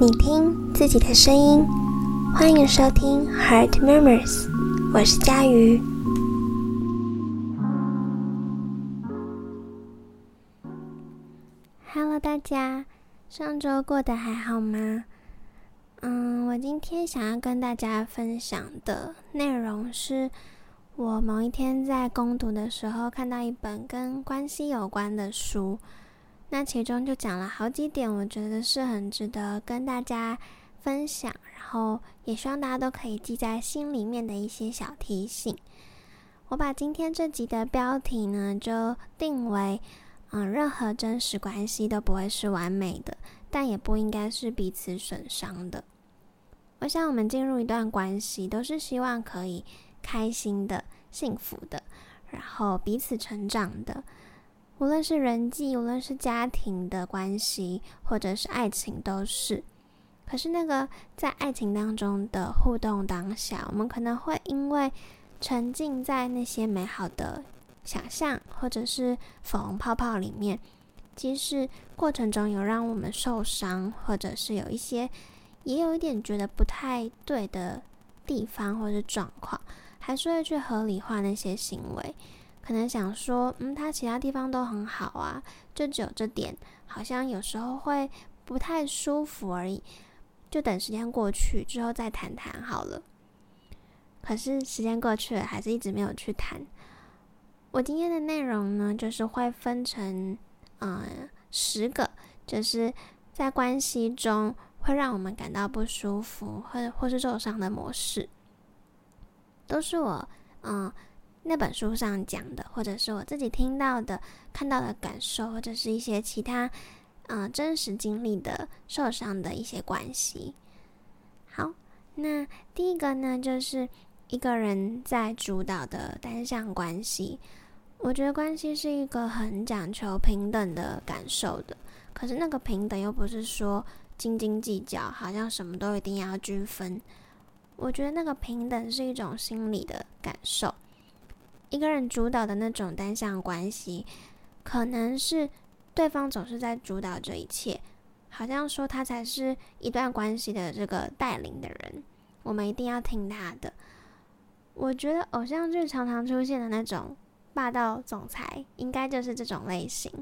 你听自己的声音，欢迎收听 Heart Murmurs，我是佳瑜。Hello，大家，上周过得还好吗？嗯，我今天想要跟大家分享的内容是。我某一天在攻读的时候，看到一本跟关系有关的书，那其中就讲了好几点，我觉得是很值得跟大家分享，然后也希望大家都可以记在心里面的一些小提醒。我把今天这集的标题呢，就定为“嗯，任何真实关系都不会是完美的，但也不应该是彼此损伤的”。我想，我们进入一段关系，都是希望可以。开心的、幸福的，然后彼此成长的，无论是人际，无论是家庭的关系，或者是爱情，都是。可是那个在爱情当中的互动当下，我们可能会因为沉浸在那些美好的想象，或者是粉红泡泡里面，即使过程中有让我们受伤，或者是有一些也有一点觉得不太对的地方或者状况。还是会去合理化那些行为，可能想说，嗯，他其他地方都很好啊，就只有这点好像有时候会不太舒服而已，就等时间过去之后再谈谈好了。可是时间过去了，还是一直没有去谈。我今天的内容呢，就是会分成，嗯，十个，就是在关系中会让我们感到不舒服或或是受伤的模式。都是我嗯那本书上讲的，或者是我自己听到的、看到的感受，或者是一些其他嗯真实经历的受伤的一些关系。好，那第一个呢，就是一个人在主导的单向关系。我觉得关系是一个很讲求平等的感受的，可是那个平等又不是说斤斤计较，好像什么都一定要均分。我觉得那个平等是一种心理的感受，一个人主导的那种单向关系，可能是对方总是在主导这一切，好像说他才是一段关系的这个带领的人，我们一定要听他的。我觉得偶像剧常常出现的那种霸道总裁，应该就是这种类型。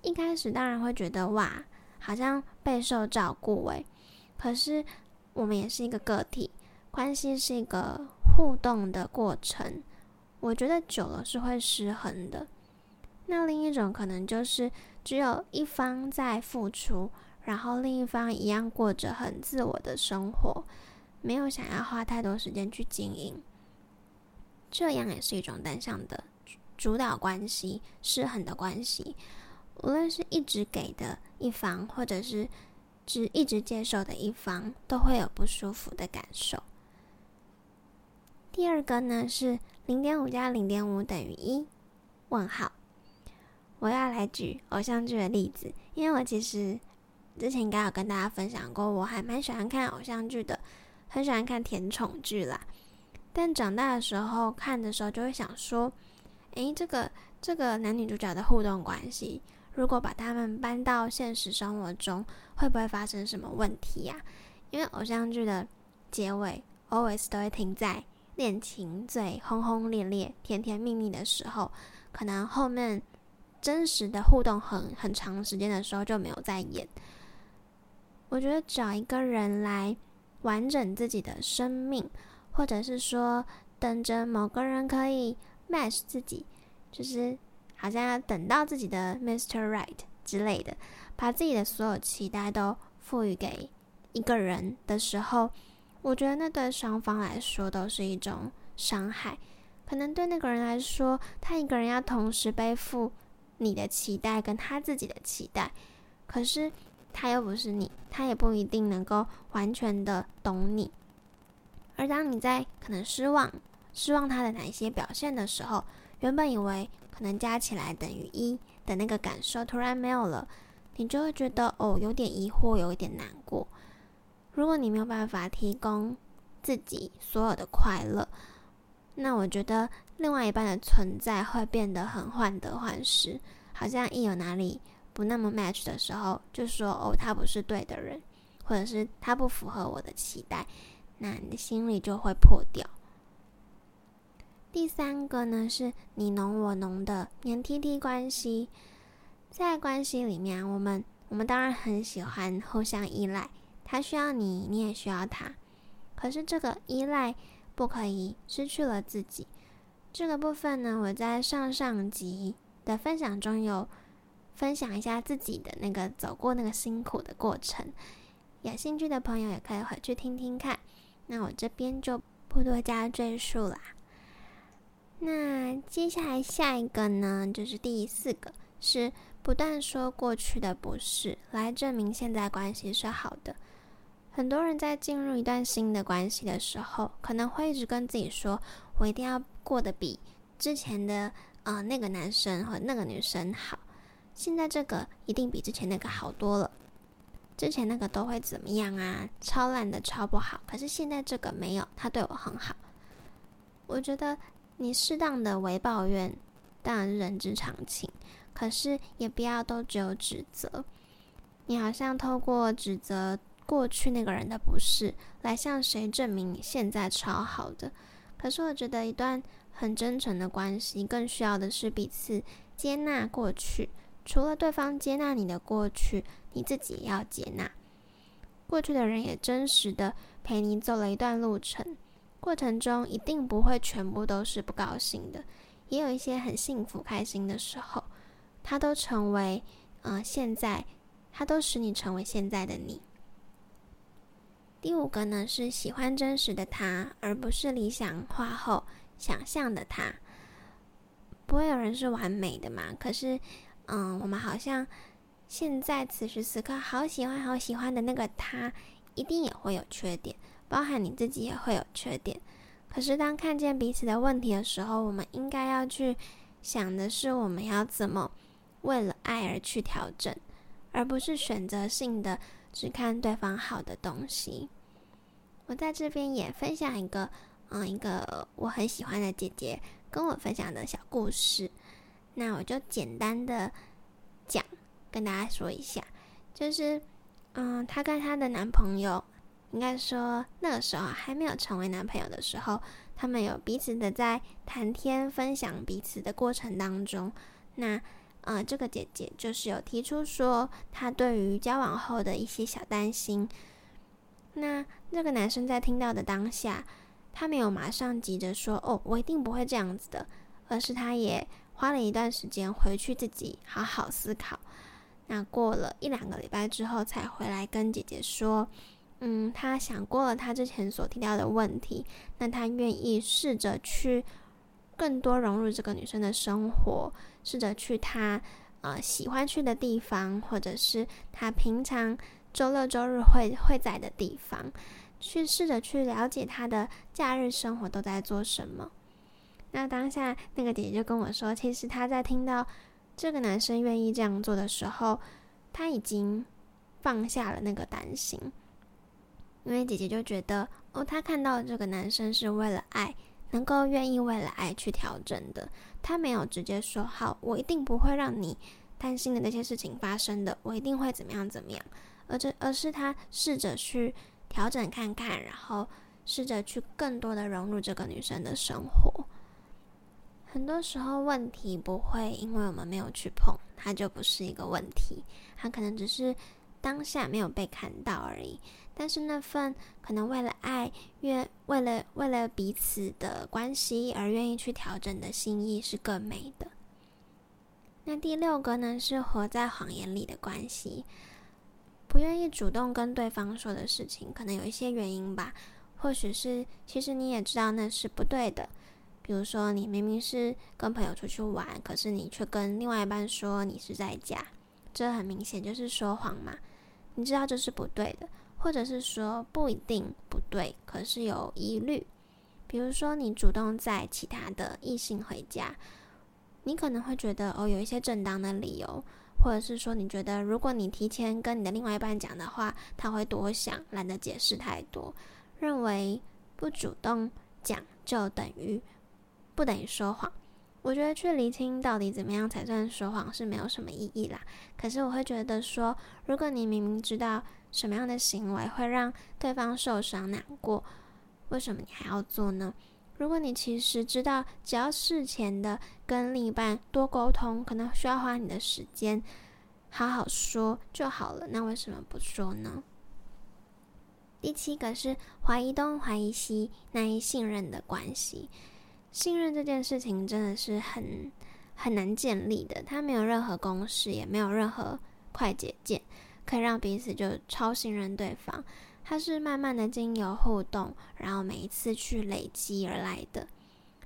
一开始当然会觉得哇，好像备受照顾诶，可是我们也是一个个体。关系是一个互动的过程，我觉得久了是会失衡的。那另一种可能就是只有一方在付出，然后另一方一样过着很自我的生活，没有想要花太多时间去经营，这样也是一种单向的主导关系、失衡的关系。无论是一直给的一方，或者是只一直接受的一方，都会有不舒服的感受。第二个呢是零点五加零点五等于一？问号。我要来举偶像剧的例子，因为我其实之前应该有跟大家分享过，我还蛮喜欢看偶像剧的，很喜欢看甜宠剧啦。但长大的时候看的时候，就会想说，诶，这个这个男女主角的互动关系，如果把他们搬到现实生活中，会不会发生什么问题呀？因为偶像剧的结尾 always 都会停在。恋情最轰轰烈烈、甜甜蜜蜜的时候，可能后面真实的互动很很长时间的时候就没有再演。我觉得找一个人来完整自己的生命，或者是说等着某个人可以 match 自己，就是好像要等到自己的 Mr. Right 之类的，把自己的所有期待都赋予给一个人的时候。我觉得那对双方来说都是一种伤害。可能对那个人来说，他一个人要同时背负你的期待跟他自己的期待，可是他又不是你，他也不一定能够完全的懂你。而当你在可能失望、失望他的哪一些表现的时候，原本以为可能加起来等于一的那个感受突然没有了，你就会觉得哦，有点疑惑，有一点难过。如果你没有办法提供自己所有的快乐，那我觉得另外一半的存在会变得很患得患失，好像一有哪里不那么 match 的时候，就说哦他不是对的人，或者是他不符合我的期待，那你的心里就会破掉。第三个呢，是你侬我侬的黏 T T 关系，在关系里面，我们我们当然很喜欢互相依赖，他需要你，你也需要他。可是这个依赖不可以失去了自己。这个部分呢，我在上上集的分享中有分享一下自己的那个走过那个辛苦的过程，有兴趣的朋友也可以回去听听看。那我这边就不多加赘述啦。那接下来下一个呢，就是第四个，是不断说过去的不是，来证明现在关系是好的。很多人在进入一段新的关系的时候，可能会一直跟自己说：“我一定要过得比之前的呃那个男生和那个女生好，现在这个一定比之前那个好多了。之前那个都会怎么样啊？超烂的，超不好。可是现在这个没有，他对我很好。我觉得。”你适当的为抱怨，当然是人之常情。可是也不要都只有指责。你好像透过指责过去那个人的不是，来向谁证明你现在超好的？可是我觉得一段很真诚的关系，更需要的是彼此接纳过去。除了对方接纳你的过去，你自己也要接纳过去的人，也真实的陪你走了一段路程。过程中一定不会全部都是不高兴的，也有一些很幸福开心的时候，它都成为，呃，现在，它都使你成为现在的你。第五个呢是喜欢真实的他，而不是理想化后想象的他。不会有人是完美的嘛？可是，嗯，我们好像现在此时此刻好喜欢好喜欢的那个他，一定也会有缺点。包含你自己也会有缺点，可是当看见彼此的问题的时候，我们应该要去想的是，我们要怎么为了爱而去调整，而不是选择性的只看对方好的东西。我在这边也分享一个，嗯，一个我很喜欢的姐姐跟我分享的小故事，那我就简单的讲，跟大家说一下，就是，嗯，她跟她的男朋友。应该说，那个时候还没有成为男朋友的时候，他们有彼此的在谈天、分享彼此的过程当中，那呃，这个姐姐就是有提出说，她对于交往后的一些小担心。那那个男生在听到的当下，他没有马上急着说：“哦，我一定不会这样子的。”而是他也花了一段时间回去自己好好思考。那过了一两个礼拜之后，才回来跟姐姐说。嗯，他想过了他之前所提到的问题，那他愿意试着去更多融入这个女生的生活，试着去她呃喜欢去的地方，或者是她平常周六周日会会在的地方，去试着去了解她的假日生活都在做什么。那当下那个姐姐就跟我说，其实她在听到这个男生愿意这样做的时候，他已经放下了那个担心。因为姐姐就觉得，哦，她看到这个男生是为了爱，能够愿意为了爱去调整的。他没有直接说，好，我一定不会让你担心的那些事情发生的，我一定会怎么样怎么样。而这，而是他试着去调整看看，然后试着去更多的融入这个女生的生活。很多时候，问题不会因为我们没有去碰，它就不是一个问题，它可能只是当下没有被看到而已。但是那份可能为了爱，愿为了为了彼此的关系而愿意去调整的心意是更美的。那第六个呢，是活在谎言里的关系，不愿意主动跟对方说的事情，可能有一些原因吧。或许是其实你也知道那是不对的，比如说你明明是跟朋友出去玩，可是你却跟另外一半说你是在家，这很明显就是说谎嘛。你知道这是不对的。或者是说不一定不对，可是有疑虑。比如说你主动载其他的异性回家，你可能会觉得哦有一些正当的理由，或者是说你觉得如果你提前跟你的另外一半讲的话，他会多想，懒得解释太多，认为不主动讲就等于不等于说谎。我觉得去厘清到底怎么样才算说谎是没有什么意义啦。可是我会觉得说，如果你明明知道什么样的行为会让对方受伤难过，为什么你还要做呢？如果你其实知道只要事前的跟另一半多沟通，可能需要花你的时间，好好说就好了，那为什么不说呢？第七个是怀疑东怀疑西，难以信任的关系。信任这件事情真的是很很难建立的，它没有任何公式，也没有任何快捷键可以让彼此就超信任对方。它是慢慢的经由互动，然后每一次去累积而来的。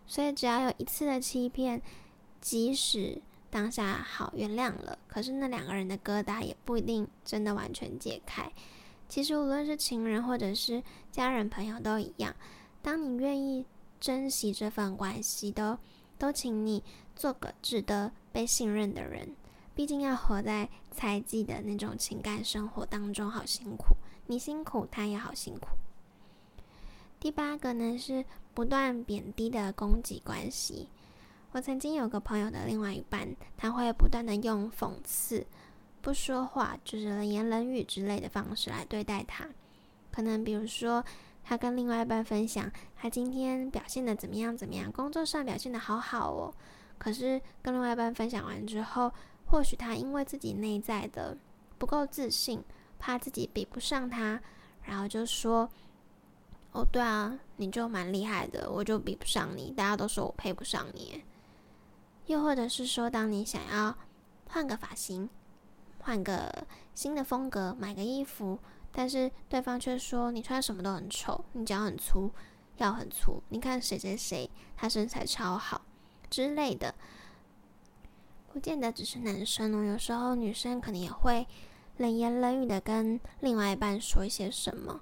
所以只要有一次的欺骗，即使当下好原谅了，可是那两个人的疙瘩也不一定真的完全解开。其实无论是情人或者是家人朋友都一样，当你愿意。珍惜这份关系，都都请你做个值得被信任的人。毕竟要活在猜忌的那种情感生活当中，好辛苦。你辛苦，他也好辛苦。第八个呢是不断贬低的攻击关系。我曾经有个朋友的另外一半，他会不断的用讽刺、不说话，就是冷言冷语之类的方式来对待他。可能比如说。他跟另外一半分享，他今天表现的怎么样？怎么样？工作上表现的好好哦。可是跟另外一半分享完之后，或许他因为自己内在的不够自信，怕自己比不上他，然后就说：“哦，对啊，你就蛮厉害的，我就比不上你。大家都说我配不上你。”又或者是说，当你想要换个发型、换个新的风格、买个衣服。但是对方却说你穿什么都很丑，你脚很粗，腰很粗。你看谁谁谁，他身材超好之类的，不见得只是男生哦，有时候女生可能也会冷言冷语的跟另外一半说一些什么。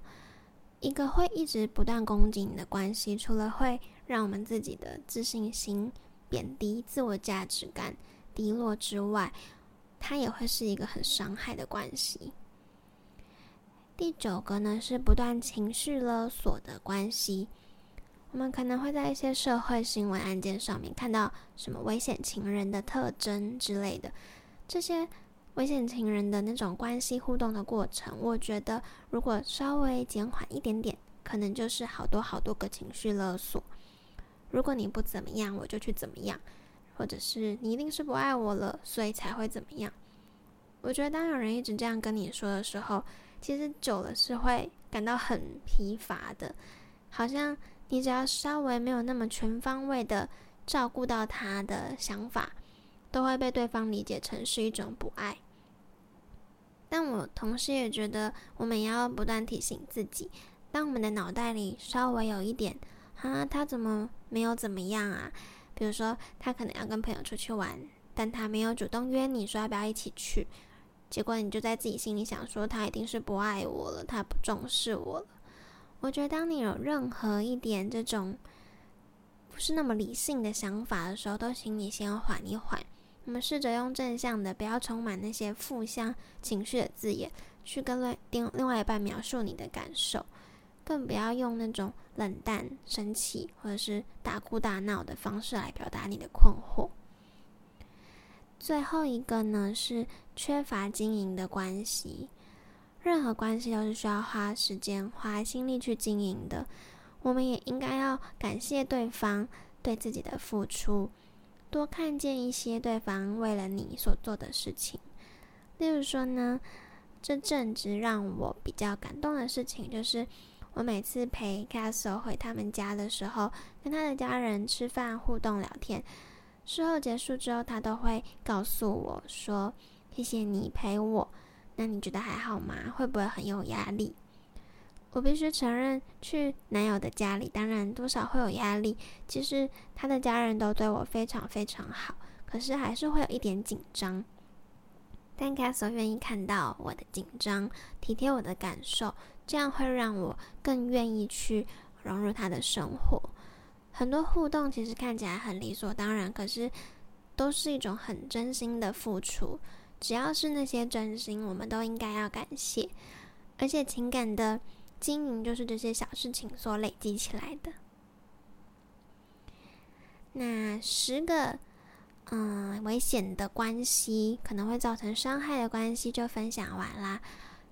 一个会一直不断攻击你的关系，除了会让我们自己的自信心贬低、自我价值感低落之外，它也会是一个很伤害的关系。第九个呢是不断情绪勒索的关系。我们可能会在一些社会新闻案件上面看到什么危险情人的特征之类的。这些危险情人的那种关系互动的过程，我觉得如果稍微减缓一点点，可能就是好多好多个情绪勒索。如果你不怎么样，我就去怎么样，或者是你一定是不爱我了，所以才会怎么样。我觉得当有人一直这样跟你说的时候，其实久了是会感到很疲乏的，好像你只要稍微没有那么全方位的照顾到他的想法，都会被对方理解成是一种不爱。但我同时也觉得，我们也要不断提醒自己，当我们的脑袋里稍微有一点“啊，他怎么没有怎么样啊？”比如说，他可能要跟朋友出去玩，但他没有主动约你说要不要一起去。结果你就在自己心里想说，他一定是不爱我了，他不重视我了。我觉得当你有任何一点这种不是那么理性的想法的时候，都请你先缓一缓。我们试着用正向的，不要充满那些负向情绪的字眼，去跟另另外一半描述你的感受，更不要用那种冷淡、生气或者是大哭大闹的方式来表达你的困惑。最后一个呢是缺乏经营的关系，任何关系都是需要花时间、花心力去经营的。我们也应该要感谢对方对自己的付出，多看见一些对方为了你所做的事情。例如说呢，这阵子让我比较感动的事情，就是我每次陪 Castle 回他们家的时候，跟他的家人吃饭、互动、聊天。事后结束之后，他都会告诉我说：“谢谢你陪我。”那你觉得还好吗？会不会很有压力？我必须承认，去男友的家里，当然多少会有压力。其实他的家人都对我非常非常好，可是还是会有一点紧张。但 c a s 愿意看到我的紧张，体贴我的感受，这样会让我更愿意去融入他的生活。很多互动其实看起来很理所当然，可是都是一种很真心的付出。只要是那些真心，我们都应该要感谢。而且情感的经营就是这些小事情所累积起来的。那十个嗯危险的关系，可能会造成伤害的关系就分享完啦。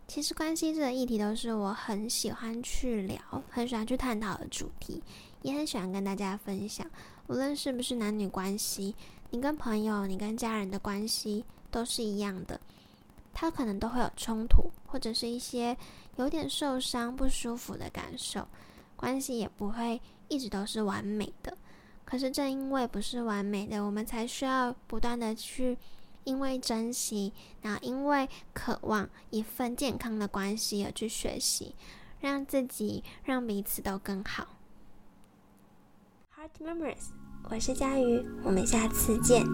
其实关系这个议题都是我很喜欢去聊、很喜欢去探讨的主题，也很喜欢跟大家分享。无论是不是男女关系，你跟朋友、你跟家人的关系都是一样的，它可能都会有冲突，或者是一些有点受伤、不舒服的感受。关系也不会一直都是完美的。可是正因为不是完美的，我们才需要不断的去，因为珍惜，然后因为渴望一份健康的关系而去学习，让自己、让彼此都更好。Heart Memories，我是佳瑜，我们下次见。